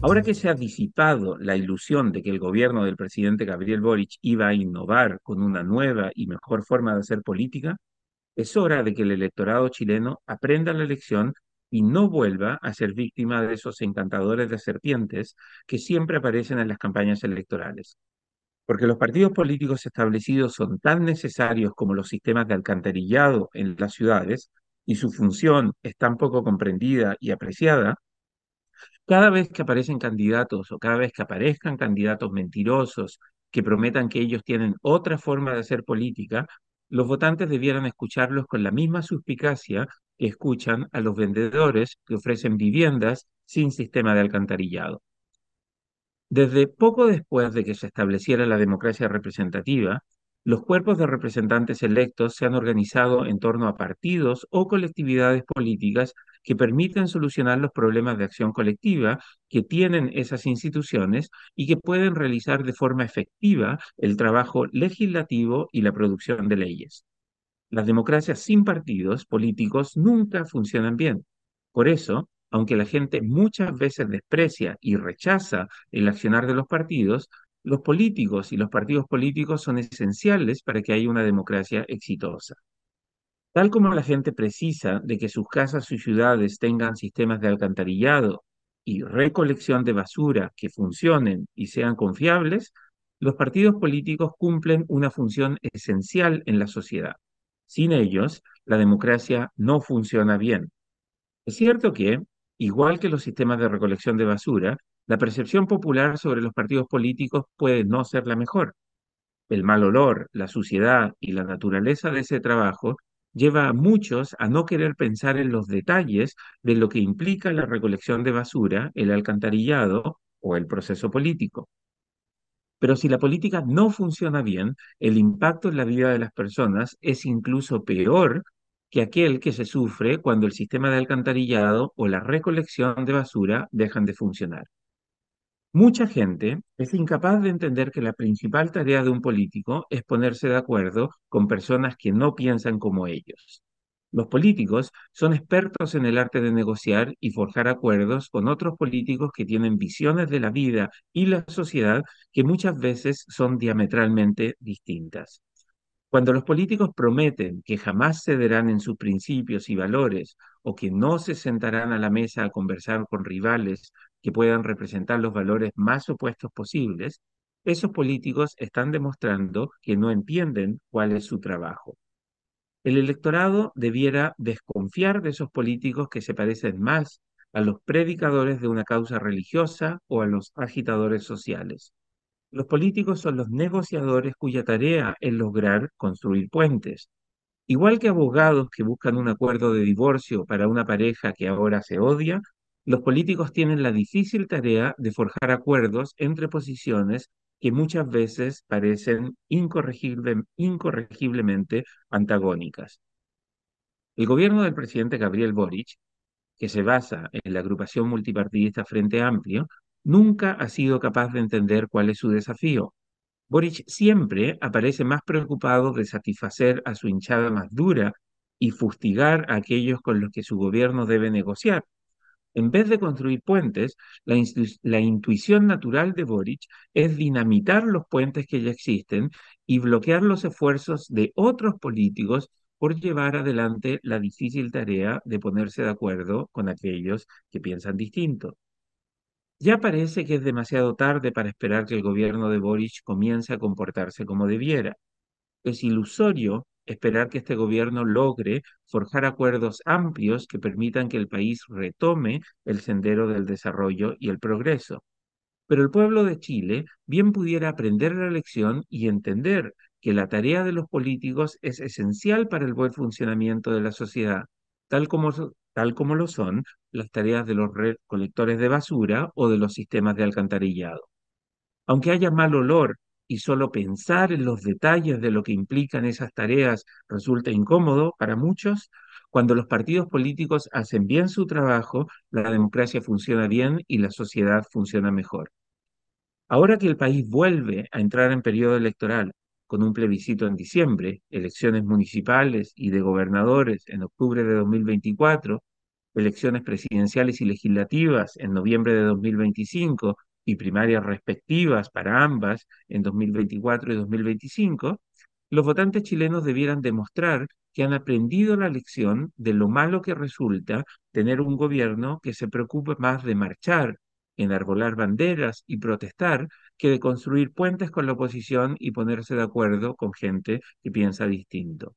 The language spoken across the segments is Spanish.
Ahora que se ha disipado la ilusión de que el gobierno del presidente Gabriel Boric iba a innovar con una nueva y mejor forma de hacer política, es hora de que el electorado chileno aprenda la lección y no vuelva a ser víctima de esos encantadores de serpientes que siempre aparecen en las campañas electorales. Porque los partidos políticos establecidos son tan necesarios como los sistemas de alcantarillado en las ciudades y su función es tan poco comprendida y apreciada, cada vez que aparecen candidatos o cada vez que aparezcan candidatos mentirosos que prometan que ellos tienen otra forma de hacer política, los votantes debieran escucharlos con la misma suspicacia que escuchan a los vendedores que ofrecen viviendas sin sistema de alcantarillado. Desde poco después de que se estableciera la democracia representativa, los cuerpos de representantes electos se han organizado en torno a partidos o colectividades políticas que permiten solucionar los problemas de acción colectiva que tienen esas instituciones y que pueden realizar de forma efectiva el trabajo legislativo y la producción de leyes. Las democracias sin partidos políticos nunca funcionan bien. Por eso, aunque la gente muchas veces desprecia y rechaza el accionar de los partidos, los políticos y los partidos políticos son esenciales para que haya una democracia exitosa. Tal como la gente precisa de que sus casas y ciudades tengan sistemas de alcantarillado y recolección de basura que funcionen y sean confiables, los partidos políticos cumplen una función esencial en la sociedad. Sin ellos, la democracia no funciona bien. Es cierto que, igual que los sistemas de recolección de basura, la percepción popular sobre los partidos políticos puede no ser la mejor. El mal olor, la suciedad y la naturaleza de ese trabajo lleva a muchos a no querer pensar en los detalles de lo que implica la recolección de basura, el alcantarillado o el proceso político. Pero si la política no funciona bien, el impacto en la vida de las personas es incluso peor que aquel que se sufre cuando el sistema de alcantarillado o la recolección de basura dejan de funcionar. Mucha gente es incapaz de entender que la principal tarea de un político es ponerse de acuerdo con personas que no piensan como ellos. Los políticos son expertos en el arte de negociar y forjar acuerdos con otros políticos que tienen visiones de la vida y la sociedad que muchas veces son diametralmente distintas. Cuando los políticos prometen que jamás cederán en sus principios y valores o que no se sentarán a la mesa a conversar con rivales que puedan representar los valores más opuestos posibles, esos políticos están demostrando que no entienden cuál es su trabajo. El electorado debiera desconfiar de esos políticos que se parecen más a los predicadores de una causa religiosa o a los agitadores sociales. Los políticos son los negociadores cuya tarea es lograr construir puentes. Igual que abogados que buscan un acuerdo de divorcio para una pareja que ahora se odia, los políticos tienen la difícil tarea de forjar acuerdos entre posiciones que muchas veces parecen incorregiblemente antagónicas. El gobierno del presidente Gabriel Boric, que se basa en la agrupación multipartidista Frente Amplio, nunca ha sido capaz de entender cuál es su desafío. Boric siempre aparece más preocupado de satisfacer a su hinchada más dura y fustigar a aquellos con los que su gobierno debe negociar, en vez de construir puentes, la, intuición natural de Boric es dinamitar los puentes que ya existen y bloquear los esfuerzos de otros políticos por llevar adelante la difícil tarea de ponerse de acuerdo con aquellos que piensan distinto. Ya parece que es demasiado tarde para esperar que el gobierno de Boric comience a comportarse como debiera. Es ilusorio esperar que este gobierno logre forjar acuerdos amplios que permitan que el país retome el sendero del desarrollo y el progreso. Pero el pueblo de Chile bien pudiera aprender la lección y entender que la tarea de los políticos es esencial para el buen funcionamiento de la sociedad, tal como, tal como lo son las tareas de los recolectores de basura o de los sistemas de alcantarillado. Aunque haya mal olor y solo pensar en los detalles de lo que implican esas tareas resulta incómodo para muchos, cuando los partidos políticos hacen bien su trabajo, la democracia funciona bien y la sociedad funciona mejor. Ahora que el país vuelve a entrar en periodo electoral, con un plebiscito en diciembre, elecciones municipales y de gobernadores en octubre de 2024, elecciones presidenciales y legislativas en noviembre de 2025 y primarias respectivas para ambas en 2024 y 2025, los votantes chilenos debieran demostrar que han aprendido la lección de lo malo que resulta tener un gobierno que se preocupe más de marchar, enarbolar banderas y protestar que de construir puentes con la oposición y ponerse de acuerdo con gente que piensa distinto.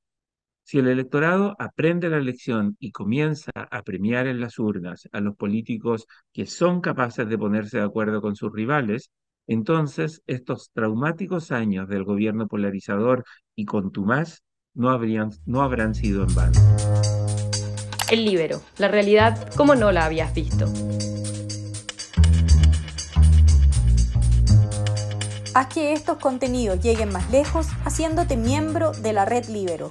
Si el electorado aprende la lección y comienza a premiar en las urnas a los políticos que son capaces de ponerse de acuerdo con sus rivales, entonces estos traumáticos años del gobierno polarizador y contumaz no, habrían, no habrán sido en vano. El libero, la realidad como no la habías visto. Haz que estos contenidos lleguen más lejos haciéndote miembro de la red Libero.